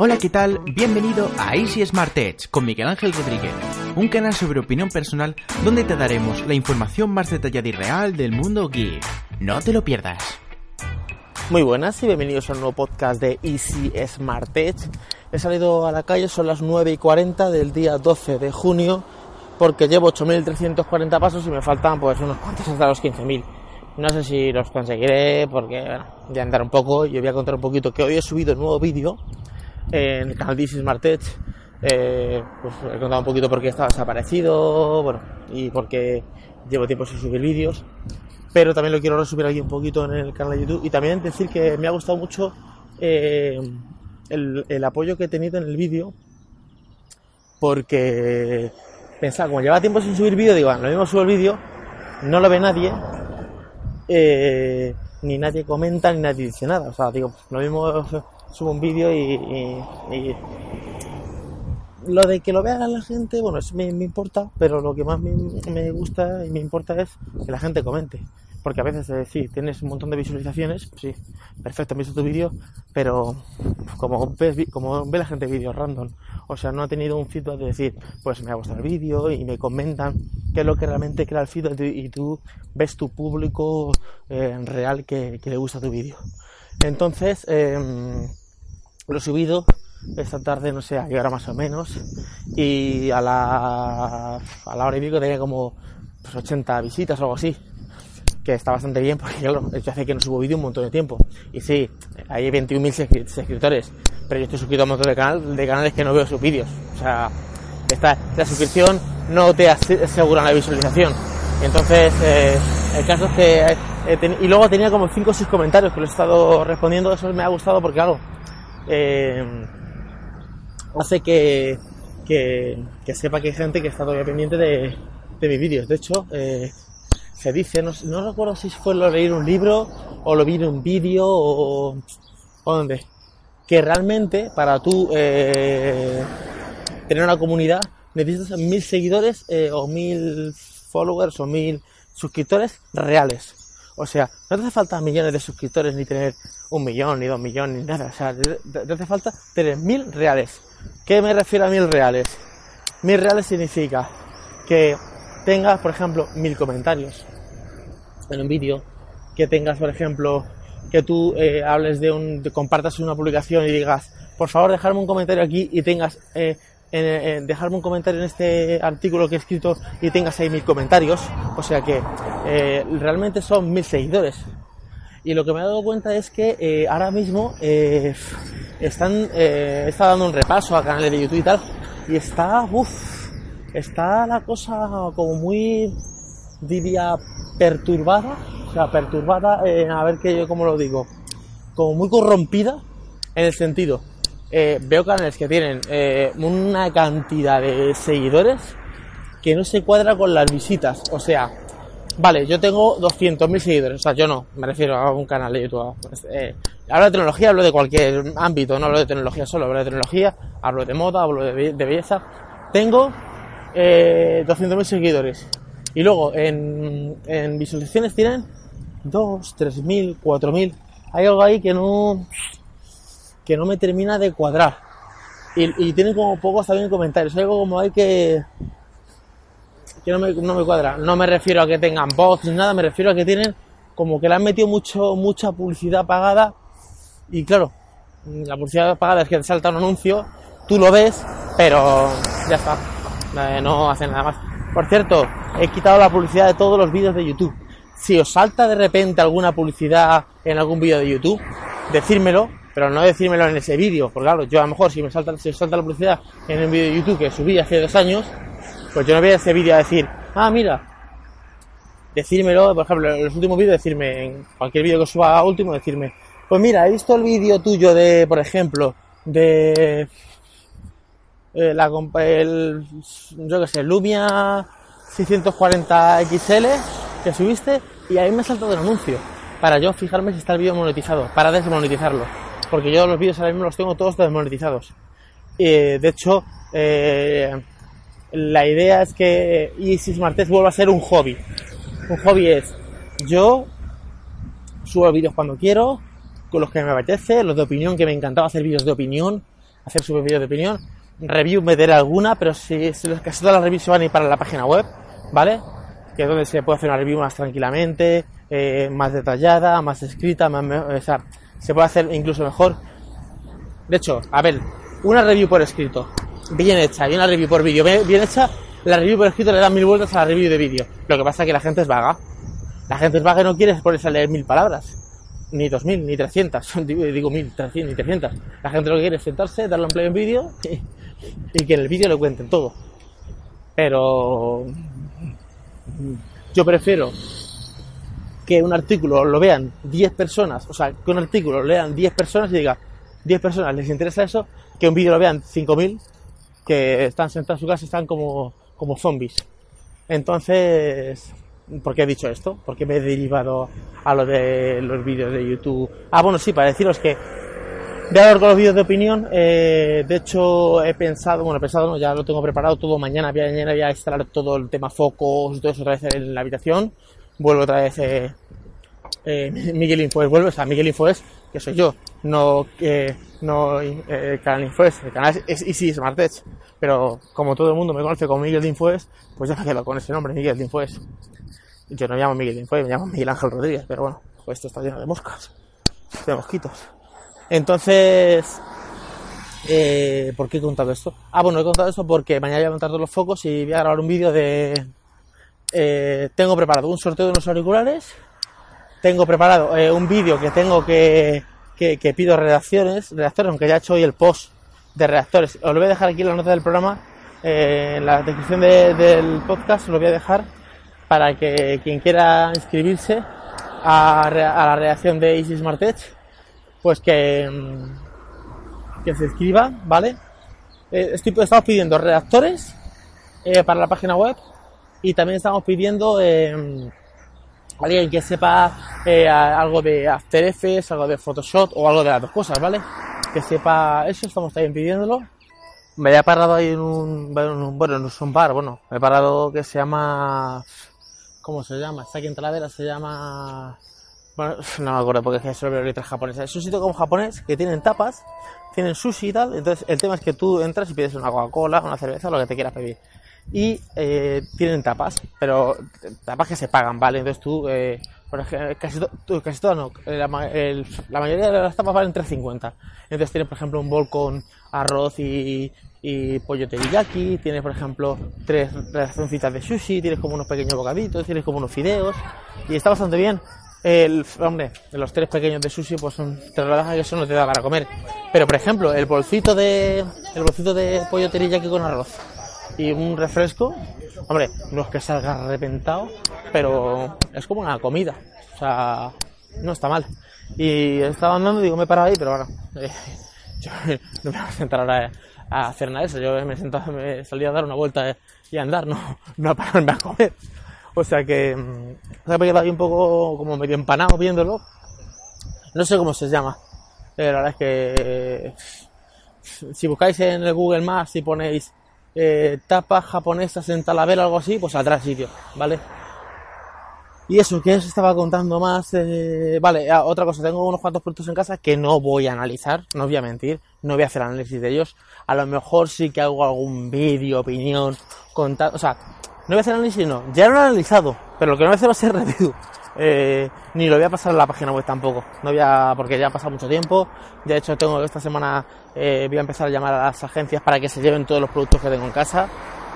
Hola, ¿qué tal? Bienvenido a Easy Smart Edge con Miguel Ángel Rodríguez, un canal sobre opinión personal donde te daremos la información más detallada y real del mundo geek. No te lo pierdas. Muy buenas y bienvenidos a un nuevo podcast de Easy Smart Edge. He salido a la calle, son las 9 y 40 del día 12 de junio, porque llevo 8.340 pasos y me faltan pues unos cuantos hasta los 15.000. No sé si los conseguiré porque bueno, voy andar un poco y os voy a contar un poquito que hoy he subido un nuevo vídeo en el canal Easy Smart Edge. Eh, pues he contado un poquito por qué estaba desaparecido, bueno, y porque llevo tiempo sin subir vídeos. Pero también lo quiero resumir aquí un poquito en el canal de YouTube. Y también decir que me ha gustado mucho eh, el, el apoyo que he tenido en el vídeo. Porque pensaba, como lleva tiempo sin subir vídeo, digo, bueno, lo mismo subo el vídeo, no lo ve nadie, eh, ni nadie comenta, ni nadie dice nada. O sea, digo, lo mismo subo un vídeo y, y- y lo de que lo vea la gente, bueno, eso me, me importa, pero lo que más me, me gusta y me importa es que la gente comente. Porque a veces, eh, sí, tienes un montón de visualizaciones, sí, perfecto, han visto tu vídeo, pero como, ves, como ve la gente vídeos random, o sea, no ha tenido un feedback de decir, pues me ha gustado el vídeo y me comentan qué es lo que realmente crea el feedback y tú ves tu público eh, real que, que le gusta tu vídeo. Entonces, em, lo he subido esta tarde, no sé, a qué hora más o menos, y a la, a la hora y pico tenía como pues, 80 visitas o algo así, que está bastante bien porque claro, yo hace que no subo vídeo un montón de tiempo. Y sí, hay 21.000 suscri- suscriptores, pero yo estoy suscrito a un montón de, canal, de canales que no veo sus vídeos. O sea, esta, la suscripción no te ase- asegura la visualización. Entonces, eh, el caso es que... eh, ten- y luego tenía como 5 o 6 comentarios que los he estado respondiendo, eso me ha gustado porque claro, eh, hace que, que, que sepa que hay gente que está todavía pendiente de, de mis vídeos. De hecho, eh, se dice, no, no recuerdo si fue lo leer un libro o lo vi en un vídeo o, o dónde, que realmente para tú eh, tener una comunidad necesitas mil seguidores o mil followers o mil suscriptores reales. O sea, no te hace falta millones de suscriptores ni tener un millón, ni dos millones, ni nada. O sea, te, hace falta tener mil reales. ¿Qué me refiero a mil reales? Mil reales significa que tengas, por ejemplo, mil comentarios en un vídeo, que tengas, por ejemplo, que tú eh, hables de un, compartas una publicación y digas, por favor, dejarme un comentario aquí y tengas, eh, en- dejarme un comentario en este artículo que he escrito y tengas ahí mil comentarios, o sea que eh, realmente son mil seguidores. Y lo que me he dado cuenta es que eh, ahora mismo eh, están, eh, está dando un repaso a canales de YouTube y tal, y está, uff, está la cosa como muy, diría, perturbada, o sea, perturbada, a ver que yo cómo lo digo, como muy corrompida en el sentido, eh, veo canales que tienen una cantidad de seguidores que no se cuadra con las visitas, o sea, vale, yo tengo 200.000 seguidores, o sea, yo no, me refiero a un canal de YouTube. pues, eh, hablo de tecnología, hablo de cualquier ámbito, no hablo de tecnología solo, hablo de tecnología, hablo de moda, hablo de, be- de belleza. Tengo eh, 200.000 seguidores. Y luego en, en visualizaciones tienen 2, 3.000, 4.000. Hay algo ahí que no, que no me termina de cuadrar. Y, y tienen como pocos también comentarios. Hay algo como hay que, que no me, no me cuadra. No me refiero a que tengan bots ni nada, me refiero a que tienen como que le han metido mucho, mucha publicidad pagada. Y claro, la publicidad pagada es que te salta un anuncio, tú lo ves, pero ya está. Eh, no hacen nada más. Por cierto, he quitado la publicidad de todos los vídeos de YouTube. Si os salta de repente alguna publicidad en algún vídeo de YouTube, decírmelo, pero no decírmelo en ese vídeo, porque claro, yo a lo mejor si me salta, si os salta la publicidad en un vídeo de YouTube que subí hace dos años, pues yo no voy a ese vídeo a decir, ah, mira, decírmelo, por ejemplo, en los últimos vídeos, decirme, en cualquier vídeo que suba último, decirme, pues mira, he visto el vídeo tuyo de, por ejemplo, de eh, la, el, yo que sé, Lumia 640 XL que subiste y ahí me ha saltado el anuncio para yo fijarme si está el vídeo monetizado, para desmonetizarlo, porque yo los vídeos ahora mismo los tengo todos desmonetizados. Eh, de hecho, eh, la idea es que Easy Smart Test vuelva a ser un hobby. Un hobby es yo subo vídeos cuando quiero, con los que me apetece, los de opinión, que me encantaba hacer vídeos de opinión. hacer sus vídeos de opinión. Review meteré alguna, pero si, si casi todas las reviews se van a ir para la página web, ¿vale? Que es donde se puede hacer una review más tranquilamente, eh, más detallada, más escrita, más, o sea, se puede hacer incluso mejor. De hecho, a ver, una review por escrito, bien hecha, y una review por vídeo, bien, hecha, la review por escrito le da mil vueltas a la review de vídeo. Lo que pasa es que la gente es vaga. La gente es vaga y no quiere ponerse a leer mil palabras. Ni dos mil, ni trescientas. Digo mil, trescientas, ni trescientas. La gente lo que quiere es sentarse, darle un play en vídeo y, y que en el vídeo lo cuenten todo. Pero yo prefiero que un artículo lo vean 10 personas, o sea, que un artículo lo lean 10 personas y diga, 10 personas les interesa eso, que un vídeo lo vean 5.000 que están sentados en su casa están como, como zombies. Entonces, ¿por qué he dicho esto? ¿Por qué me he derivado a lo de los vídeos de YouTube? Ah, bueno, sí, para deciros que de hablar con los vídeos de opinión, eh, de hecho he pensado, bueno, he pensado, no, ya lo tengo preparado todo, mañana, mañana voy a instalar todo el tema focos todo eso otra vez en la habitación, vuelvo otra vez eh, eh, Miguel Infoes, vuelve, o sea, Miguel Infoes, que soy yo, no, eh, no eh, Canal Infoes, el canal es Easy Smart Edge, pero como todo el mundo me conoce como Miguel de Infoes, pues quedo con ese nombre, Miguel de. Yo no me llamo Miguel de me llamo Miguel Ángel Rodríguez, pero bueno, pues esto está lleno de moscas, de mosquitos. Entonces, eh, ¿por qué he contado esto? Ah, bueno, he contado esto porque mañana voy a montar todos los focos y voy a grabar un vídeo de... Eh, tengo preparado un sorteo de unos auriculares, tengo preparado eh, un vídeo que tengo que, que, pido redacciones, redactores, aunque ya he hecho hoy el post de redactores. Os lo voy a dejar aquí en la nota del programa, eh, en la descripción de, del podcast, lo voy a dejar para que quien quiera inscribirse a, la redacción de Easy Smart Edge pues que, que se escriba, ¿vale? Eh, estoy, estamos pidiendo redactores eh, para la página web y también estamos pidiendo eh, alguien que sepa eh, algo de After Effects, algo de Photoshop o algo de las dos cosas, ¿vale? Que sepa eso, estamos también pidiéndolo. Me he parado ahí en un, bueno, no es un bar, bueno, me he parado que se llama, ¿cómo se llama? Está aquí en Talavera, se llama bueno, no me acuerdo porque es sobre letras japonesas. Es un sitio como japonés que tienen tapas, tienen sushi y tal. Entonces, el tema es que tú entras y pides una Coca-Cola, una cerveza, lo que te quieras pedir. Y eh, tienen tapas, pero tapas que se pagan, ¿vale? Entonces tú, eh, casi, casi todas no, la, el, la, mayoría de las tapas valen 3.50. Entonces tienes, por ejemplo, un bol con arroz y, pollo teriyaki, tienes, por ejemplo, tres razoncitas de sushi, tienes como unos pequeños bocaditos, tienes como unos fideos, y está bastante bien. El, hombre, los tres pequeños de sushi, pues son, te relajas que eso no te da para comer. Pero, por ejemplo, el bolsito de, el bolsito de pollo teriyaki con arroz y un refresco, hombre, no es que salga reventado, pero es como una comida. O sea, no está mal. Y estaba andando, digo, me he parado ahí, pero bueno, eh, yo no me voy a sentar ahora a hacer nada de eso. Yo me sentado, me salí a dar una vuelta y a andar, no, no a pararme a comer. O sea que se ha quedado ahí un poco como medio empanado viéndolo. No sé cómo se llama. Pero la verdad es que si buscáis en el Google Maps y ponéis eh, tapas japonesas en Talavera algo así, pues el sitio, ¿vale? Y eso, que os estaba contando más. Eh, vale, otra cosa, tengo unos cuantos productos en casa que no voy a analizar, no voy a mentir, no voy a hacer análisis de ellos. A lo mejor sí que hago algún vídeo, opinión, contar, o sea, no voy a hacer análisis, no. Ya lo he analizado, pero lo que no voy a hacer va a ser review. Eh, ni lo voy a pasar a la página web tampoco. No voy a, porque ya ha pasado mucho tiempo. De hecho, tengo esta semana eh, voy a empezar a llamar a las agencias para que se lleven todos los productos que tengo en casa.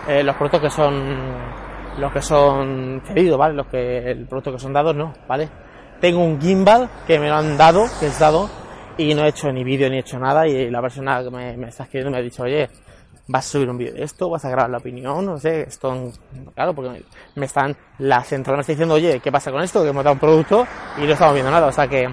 Eh, los productos que son los que son cedidos, ¿vale? Los que el producto que son dados, no, ¿vale? Tengo un gimbal que me lo han dado, que es dado, y no he hecho ni vídeo ni he hecho nada. Y la persona que me está escribiendo me ha dicho, oye, vas a subir un vídeo de esto, vas a grabar la opinión, no sé, esto, claro, porque me están, la central me está diciendo, oye, ¿qué pasa con esto? Que hemos dado un producto y no estamos viendo nada, o sea que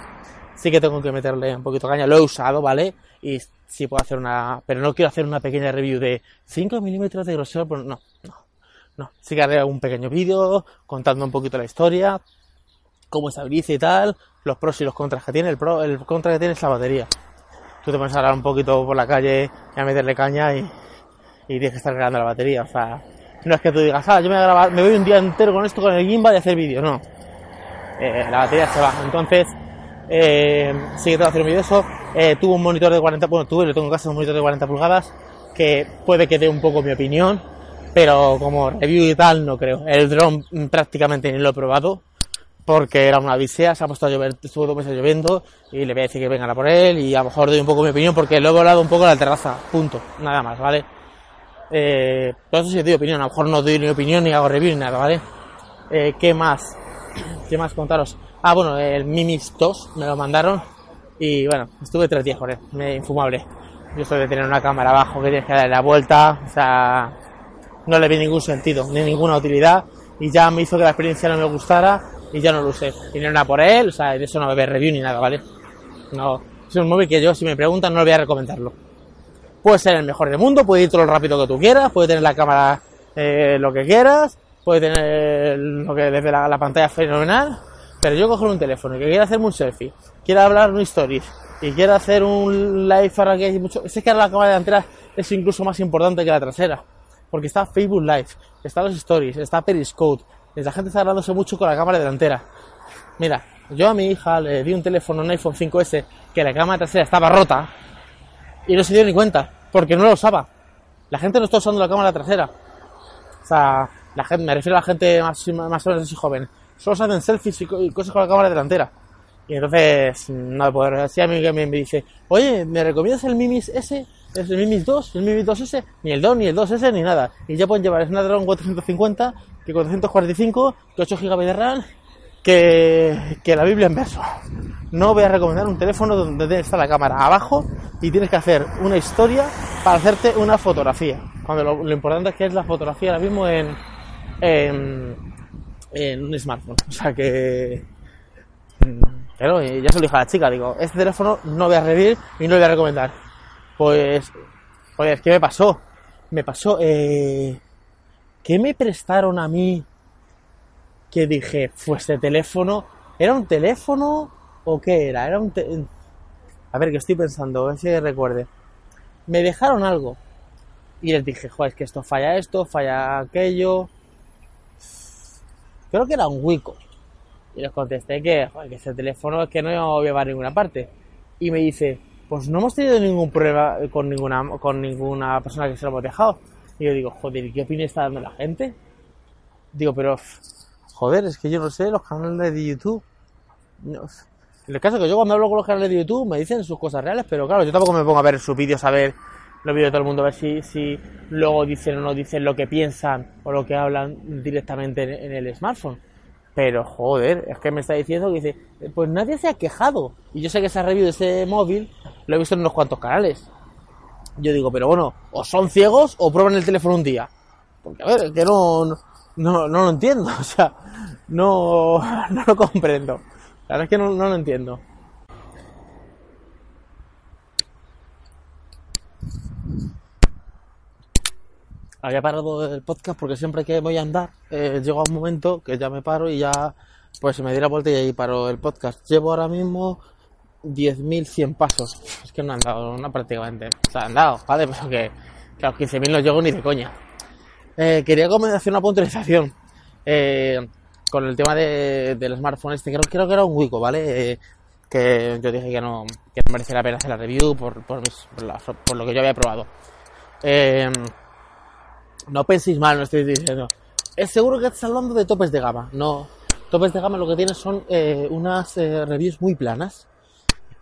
sí que tengo que meterle un poquito caña, lo he usado, ¿vale? Y sí puedo hacer una, pero no quiero hacer una pequeña review de 5 milímetros de grosor, pues no, no, no, sí que haré un pequeño vídeo contando un poquito la historia, cómo estabiliza y tal, los pros y los contras que tiene, el pro, el contra que tiene es la batería. Tú te pones a hablar un poquito por la calle y a meterle caña y y tienes que estar grabando la batería. O sea, no es que tú digas, ah, yo me voy, a grabar, me voy un día entero con esto, con el gimbal y hacer vídeo. No. Eh, la batería se va. Entonces, Eh, sí que tengo que hacer un vídeo de eso. Eh, tuve un monitor de 40, bueno, tuve, lo tengo en casa, un monitor de 40 pulgadas, que puede que dé un poco mi opinión, pero como review y tal, no creo. El drone prácticamente ni lo he probado, porque era una odisea, se ha puesto a llover, estuvo dos meses lloviendo, y le voy a decir que vengan a por él, y a lo mejor doy un poco mi opinión, porque lo he volado un poco en la terraza, punto, nada más, ¿vale? Eh, todo eso sí doy opinión, a lo mejor no doy ni opinión ni hago review ni nada, ¿vale? Eh, ¿Qué más? ¿Qué más contaros? Ah, bueno, el Mimis 2 me lo mandaron y bueno, estuve tres días con él, me infumable. Yo estoy de tener una cámara abajo que tienes que darle la vuelta, o sea, no le vi ningún sentido, ni ninguna utilidad y ya me hizo que la experiencia no me gustara y ya no lo usé. Y no era por él, o sea, de eso no va a review ni nada, ¿vale? No, es un móvil que yo, si me preguntan, no le voy a recomendarlo. Puede ser el mejor del mundo, puede ir todo lo rápido que tú quieras, puede tener la cámara eh, lo que quieras, puede tener lo que desde la, la pantalla fenomenal, pero yo coger un teléfono que quiera hacerme un selfie, quiera hablar un stories y quiera hacer un live para que hay mucho. Es que ahora la cámara delantera es incluso más importante que la trasera. Porque está Facebook Live, está los stories, está Periscope. La gente está hablándose mucho con la cámara delantera. Mira, yo a mi hija le di un teléfono, un iPhone 5S, que la cámara trasera estaba rota y no se dio ni cuenta, porque no lo usaba. La gente no está usando la cámara trasera. O sea, la gente, me refiero a la gente más, más o menos así joven solo se hacen selfies y cosas con la cámara delantera. Y entonces, no poder. Así a mí me dice, oye, ¿me recomiendas el Mimis S? ¿Es el Mimis 2? ¿El Mimis 2S? Ni el 2, ni el 2S, ni nada. Y ya pueden llevar Snapdragon 450, que 445, que 8 GB de RAM, que, que la Biblia en verso. No voy a recomendar un teléfono donde está la cámara abajo y tienes que hacer una historia para hacerte una fotografía. Cuando lo, importante es que es la fotografía ahora mismo en, en un smartphone. O sea que. Pero ya se lo dije a la chica, digo, este teléfono no voy a revivir y no lo voy a recomendar. Pues. Pues, ¿qué me pasó? Me pasó. Eh, ¿Qué me prestaron a mí? Que dije, pues este teléfono. ¿Era un teléfono o qué era? Era un. a ver, que estoy pensando, a ver si recuerde. Me dejaron algo. Y les dije, joder, es que esto falla esto, falla aquello creo que era un Wico. Y les contesté que, joder, que ese teléfono es que no iba a ninguna parte. Y me dice, pues no hemos tenido ningún prueba con ninguna, con ninguna persona que se lo hemos dejado. Y yo digo, joder, qué opinión está dando la gente? Digo, pero, joder, es que yo no sé, los canales de YouTube. El caso que yo cuando hablo con los canales de YouTube me dicen sus cosas reales, pero claro, yo tampoco me pongo a ver sus vídeos a ver los vídeos de todo el mundo, a ver si, si luego dicen o no dicen lo que piensan o lo que hablan directamente en, el smartphone. Pero joder, es que me está diciendo que dice, pues nadie se ha quejado. Y yo sé que ese review de ese móvil lo he visto en unos cuantos canales. Yo digo, pero bueno, o son ciegos o prueban el teléfono un día. Porque a ver, es que no, no, no, lo entiendo, o sea, no, no lo comprendo. La verdad es que no, no lo entiendo. había parado el podcast porque siempre que voy a andar eh, llego a un momento que ya me paro y ya pues se me di la vuelta y ahí paro el podcast. Llevo ahora mismo 10.100 pasos. Es que no han dado, no prácticamente. O sea, han dado, vale, pero que, que a los 15.000 no llego ni de coña. Eh, quería hacer una puntualización eh, con el tema de, del smartphone este. Creo, creo que era un Wico, ¿vale? Eh, que yo dije que no, merecía la pena hacer la review por, por, mis, por, lo que yo había probado. Eh, no penséis mal, no estoy diciendo. Es seguro que estás hablando de topes de gama. No, topes de gama lo que tienes son eh, unas eh, reviews muy planas.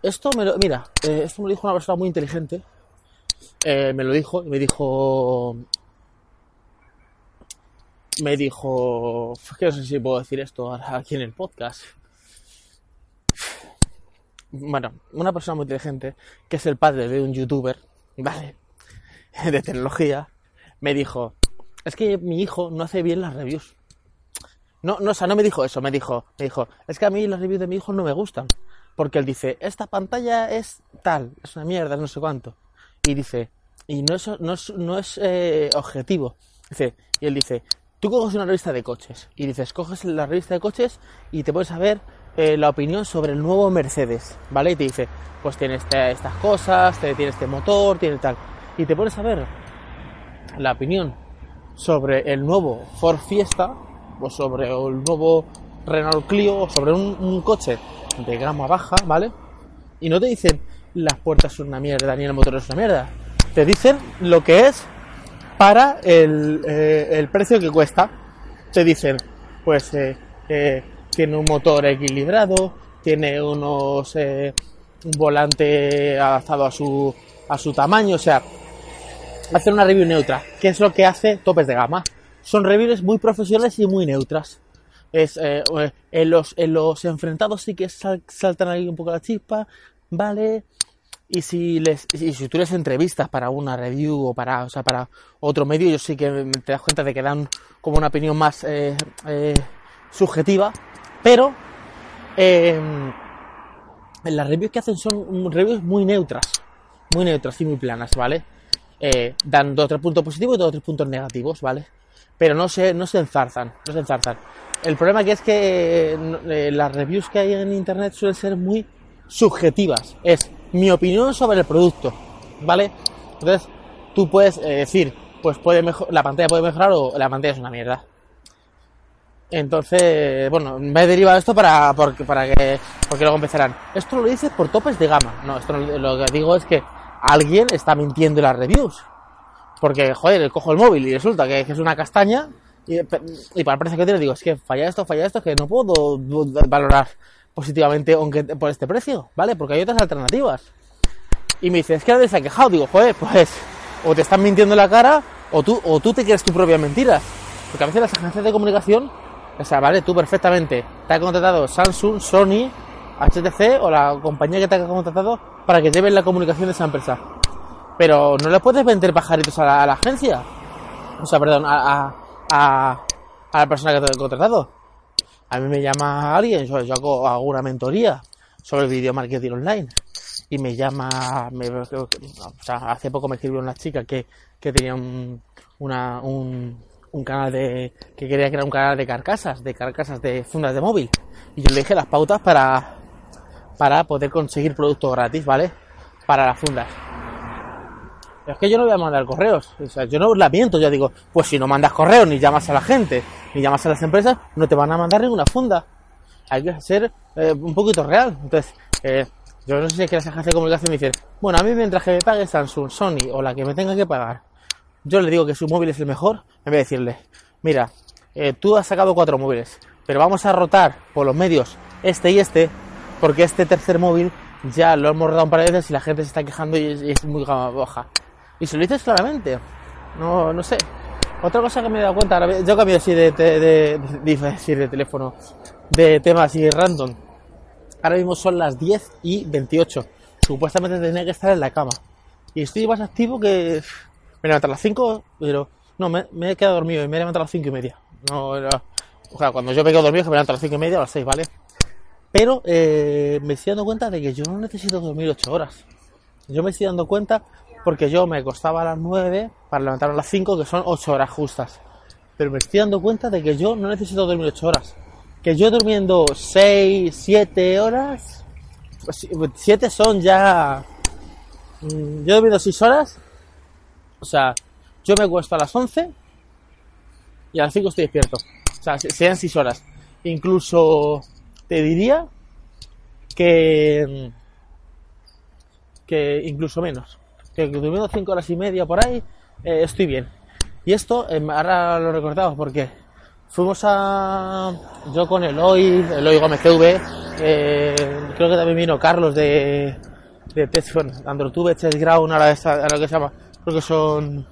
Esto me lo, mira, esto me lo dijo una persona muy inteligente. Me lo dijo y me dijo. Me dijo. Que no sé si puedo decir esto aquí en el podcast. Bueno, una persona muy inteligente, que es el padre de un youtuber, ¿vale? De tecnología, me dijo, es que mi hijo no hace bien las reviews. No, no, o sea, no me dijo eso, me dijo, me dijo, es que a mí las reviews de mi hijo no me gustan. Porque él dice, esta pantalla es tal, es una mierda, no sé cuánto. Y dice, y no es, no es, no es eh, objetivo. Dice, y él dice, tú coges una revista de coches. Y dices, coges la revista de coches y te puedes saber eh, la opinión sobre el nuevo Mercedes. ¿Vale? Y te dice, pues tiene este, estas cosas, tiene este motor, tiene tal. Y te pones a ver la opinión sobre el nuevo Ford Fiesta o sobre el nuevo Renault Clio o sobre un, un coche de gama baja, ¿vale? Y no te dicen las puertas son una mierda ni el motor es una mierda. Te dicen lo que es para el, eh, el precio que cuesta. Te dicen, pues eh, tiene un motor equilibrado, tiene unos eh, un volante adaptado a su a su tamaño, o sea, hacer una review neutra, que es lo que hace topes de gama. Son reviews muy profesionales y muy neutras. Es, en, los, en los enfrentados sí que sal- saltan ahí un poco la chispa, ¿vale? Y si les y si tú les entrevistas para una review o para, o sea, para otro medio, yo sí que te das cuenta de que dan como una opinión más eh, eh, subjetiva, pero eh, las reviews que hacen son reviews muy neutras, muy neutras y muy planas, ¿vale? Eh, dan dos o tres puntos positivos y dos o tres puntos negativos, ¿vale? Pero no se, no se enzarzan, no se enzarzan. El problema que es que las reviews que hay en internet suelen ser muy subjetivas. Es mi opinión sobre el producto, ¿vale? Entonces, tú puedes eh, decir, pues puede mejor, la pantalla puede mejorar o la pantalla es una mierda. Entonces, bueno, me he derivado esto para, porque, para que, porque luego empezarán. Esto lo dices por topes de gama. No, esto no- lo que digo es que alguien está mintiendo en las reviews. Porque, joder, cojo el móvil y resulta que, es una castaña y, y para el precio que tiene digo, es que falla esto, falla esto, que no puedo valorar positivamente aunque por este precio, ¿vale? Porque hay otras alternativas. Y me dice, es que nadie se ha quejado. Digo, joder, pues o te están mintiendo en la cara o tú, o tú te crees tus propias mentiras. Porque a veces las agencias de comunicación, o sea, vale, tú perfectamente, te ha contratado Samsung, Sony, HTC o la compañía que te ha contratado para que lleven la comunicación de esa empresa. Pero no le puedes vender pajaritos a la, agencia. O sea, perdón, a, a, a, a la persona que te ha contratado. A mí me llama alguien, yo, hago, una mentoría sobre el video marketing online. Y me llama, hace poco me escribió una chica que, que tenía un, un, un canal de, que quería crear un canal de carcasas, de carcasas de fundas de móvil. Y yo le dije las pautas para, para poder conseguir productos gratis, ¿vale? Para las fundas. Es que yo no voy a mandar correos. O sea, yo no la miento. Yo digo, pues si no mandas correos, ni llamas a la gente, ni llamas a las empresas, no te van a mandar ninguna funda. Hay que ser eh, un poquito real. Entonces, eh, yo no sé si es que las agencias de comunicación me dicen, bueno, a mí mientras que me pague Samsung, Sony o la que me tenga que pagar, yo le digo que su móvil es el mejor, en vez de decirle, mira, eh, tú has sacado cuatro móviles, pero vamos a rotar por los medios este y este, porque este tercer móvil ya lo hemos rodado un par de veces y la gente se está quejando y es, y es muy baja. Y se lo dices claramente. No, no sé. Otra cosa que me he dado cuenta, ahora yo cambio así de, de, de, de- de teléfono, de temas así random. Ahora mismo son las 10 y 28. Supuestamente tenía que estar en la cama. Y estoy más activo que... Me levanto a las 5, pero... No, me, me he quedado dormido y me he levantado a las 5 y media. No, era... O sea, cuando yo me quedo dormido es que me levanto a las 5 y media o a las 6, ¿vale? Pero eh, me estoy dando cuenta de que yo no necesito dormir 8 horas. Yo me estoy dando cuenta porque yo me acostaba a las 9 para levantarme a las 5, que son 8 horas justas. Pero me estoy dando cuenta de que yo no necesito dormir 8 horas. Que yo durmiendo 6, 7 horas, 7 son ya... mm, Yo durmiendo 6 horas, o sea, yo me acuesto a las 11 y a las 5 estoy despierto. O sea, se- sean 6 horas. Incluso te diría que que incluso menos. Que durmiendo 5 horas y media por ahí, eh, estoy bien. Y esto, eh, ahora lo recordamos porque fuimos a. Yo con Eloy, Eloy Gómez TV, eh, creo que también vino Carlos de. de Test, AndroTube, Test Ground, ahora, esa- ahora que se llama, creo que son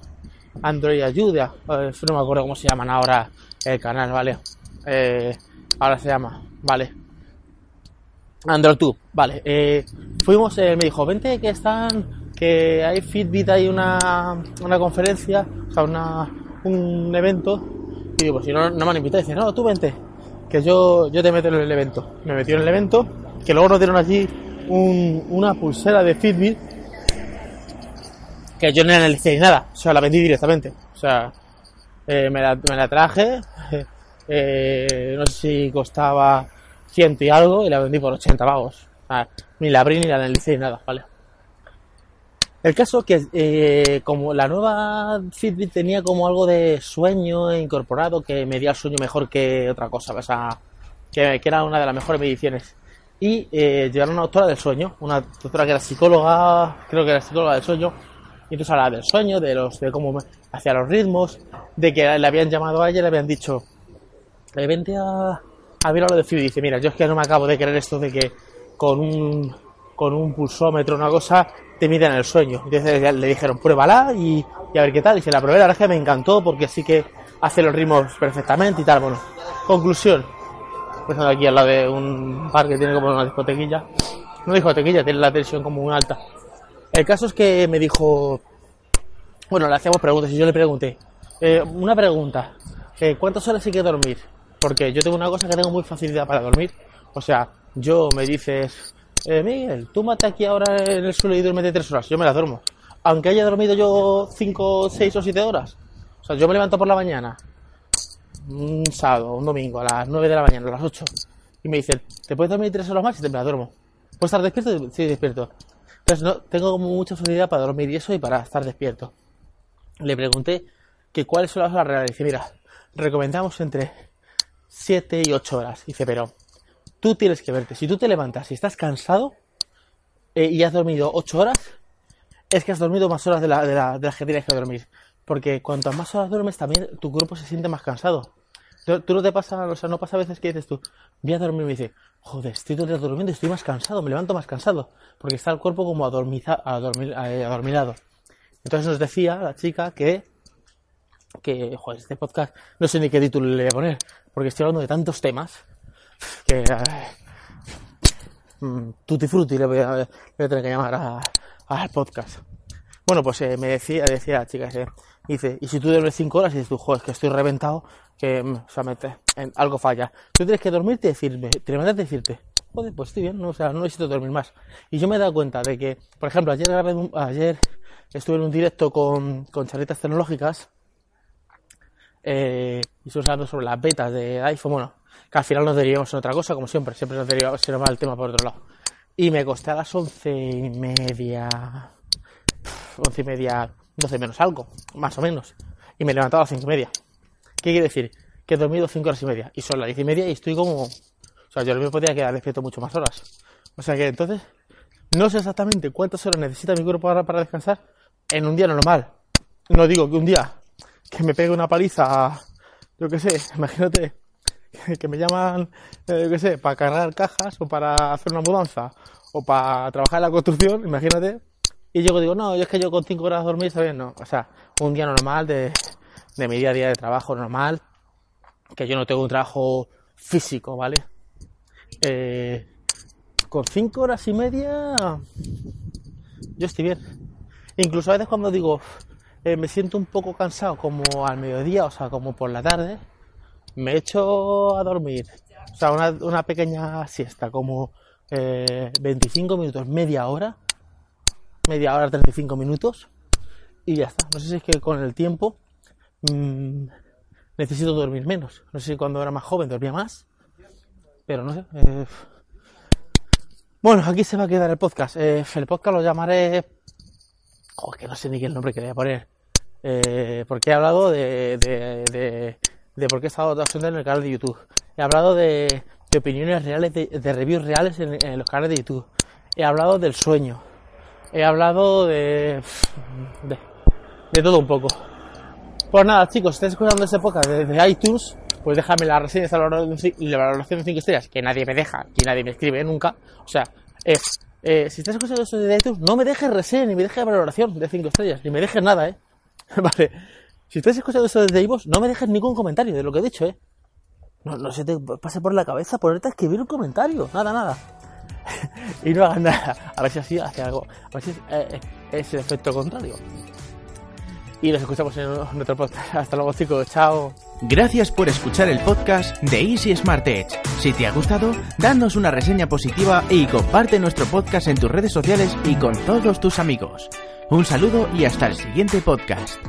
Android Ayuda, eh, no me acuerdo cómo se llaman ahora el canal, ¿vale? Ahora se llama, ¿vale? AndroTube, vale. Eh, fuimos, me dijo, vente que están, que hay Fitbit, hay una, una conferencia, o sea, una, un evento. Y digo, pues si no, no me han invitado, dice, no, tú vente, que yo, yo te meto en el evento. Me metió en el evento, que luego nos dieron allí un- una pulsera de Fitbit, que yo no analicé ni nada, o sea, la vendí directamente. O sea, eh, me, la, me la traje, eh, no sé si costaba ciento y algo y la vendí por 80 pavos. Ni la abrí ni la analicé ni nada, ¿vale? El caso que eh, como la nueva Fitbit tenía como algo de sueño incorporado que medía el sueño mejor que otra cosa, que, era una de las mejores mediciones. y eh, llegaron a una doctora del sueño, una doctora que era psicóloga, creo que era psicóloga del sueño, y entonces hablaba del sueño, de los de cómo hacía los ritmos, de que le habían llamado a ella y le habían dicho, eh, vente a, a lo de Fiu y dice, mira, yo es que no me acabo de creer esto de que con un, con un pulsómetro, una cosa, te miden el sueño. Entonces le dijeron, pruébala y, y a ver qué tal. Y se la probé, la verdad es que me encantó porque sí que hace los ritmos perfectamente y tal. Bueno, conclusión. Pues aquí al lado de un bar que tiene como una discotequilla. No discotequilla, tiene la tensión como muy alta. El caso es que me dijo, bueno, le hacíamos preguntas y yo le pregunté, eh, una pregunta, eh, ¿cuántas horas hay que dormir? Porque yo tengo una cosa que tengo muy facilidad para dormir. O sea, yo me dices, eh, Miguel, tú mate aquí ahora en el suelo y duérmete tres horas. Yo me la duermo. Aunque haya dormido yo cinco, seis o siete horas. O sea, yo me levanto por la mañana, un sábado, un domingo, a las nueve de la mañana, a las ocho. Y me dicen, ¿te puedes dormir tres horas más? Y te me la duermo. ¿Puedes estar despierto? Sí, despierto. Entonces, no, tengo como mucha facilidad para dormir y eso y para estar despierto. Le pregunté que cuáles son las horas reales. Dice, mira, recomendamos entre 7 y 8 horas. Dice, pero tú tienes que verte. Si tú te levantas y estás cansado eh, y has dormido 8 horas, es que has dormido más horas de, la, de, la, las que tienes que dormir. Porque cuanto más horas duermes, también tu cuerpo se siente más cansado. Tú, no te pasa, o sea, no pasa a veces que dices tú, voy a dormir y me dices, joder, estoy todo durmiendo, estoy más cansado, me levanto más cansado. Porque está el cuerpo como adormiza, eh, adormilado. Entonces nos decía la chica que, que, joder, este podcast, no sé ni qué título le voy a poner, porque estoy hablando de tantos temas que uh, tutti frutti le voy, a, tener que llamar al podcast. Bueno, pues eh, me decía, decía la chica, eh, dice, y si tú duermes 5 horas y dices tú, joder, que estoy reventado, que o sea, me en, algo falla. Tú tienes que dormirte y decirme, te levantas y decirte, joder, pues estoy bien, no, o sea, no necesito dormir más. Y yo me he dado cuenta de que, por ejemplo, ayer, grabé ayer estuve en un directo con, con charretas tecnológicas eh, y estuve hablando sobre las betas de iPhone, bueno, que al final nos derivamos en otra cosa, como siempre, siempre nos derivamos, se nos va el tema por otro lado. Y me costé a las once y media, once y media, doce menos algo, más o menos. Y me he levantado a las cinco y media. ¿Qué quiere decir? Que he dormido cinco horas y media. Y son las diez y media y estoy como... O sea, yo me podría quedar despierto mucho más horas. O sea que entonces, no sé exactamente cuántas horas necesita mi cuerpo para, para descansar en un día normal. No digo que un día que me pegue una paliza, yo qué sé, imagínate, que me llaman, eh, qué sé, para cargar cajas o para hacer una mudanza o para trabajar en la construcción, imagínate. Y yo digo, no, yo es que yo con cinco horas de dormir bien, no. O sea, un día normal de, de mi día a día de trabajo normal, que yo no tengo un trabajo físico, ¿vale? Eh, con cinco horas y media, yo estoy bien. Incluso a veces cuando digo, eh, me siento un poco cansado, como al mediodía, o sea, como por la tarde, me echo a dormir. O sea, una, una pequeña siesta, como eh, 25 minutos, media hora, media hora, 35 minutos, y ya está. No sé si es que con el tiempo mmm, necesito dormir menos. No sé si cuando era más joven dormía más, pero no sé. Eh... Bueno, aquí se va a quedar el podcast. Eh, el podcast lo llamaré. Oh, que no sé ni qué nombre que le voy a poner. Eh, porque he hablado de, de por qué he estado en el canal de YouTube. He hablado de, de opiniones reales, de, de reviews reales en, en, los canales de YouTube. He hablado del sueño. He hablado de, de, de todo un poco. Pues nada, chicos, si estáis escuchando este podcast desde iTunes, pues déjame la reseña y la valoración de 5 estrellas, que nadie me deja, que nadie me escribe nunca. O sea, es, eh, si estás escuchando esto desde iTunes, no me dejes reseña, ni me dejes valoración de 5 estrellas, ni me dejes nada, ¿eh? vale. Si estás escuchando esto desde iVoox, no me dejes ningún comentario de lo que he dicho, ¿eh? No, no se te pase por la cabeza ponerte a escribir un comentario, nada, nada. y no hagas nada. A ver si así hace algo. A ver si es, eh, es el efecto contrario. Y nos escuchamos en nuestro podcast. Hasta luego, chicos. Chao. Gracias por escuchar el podcast de Easy Smart Edge. Si te ha gustado, danos una reseña positiva y comparte nuestro podcast en tus redes sociales y con todos tus amigos. Un saludo y hasta el siguiente podcast.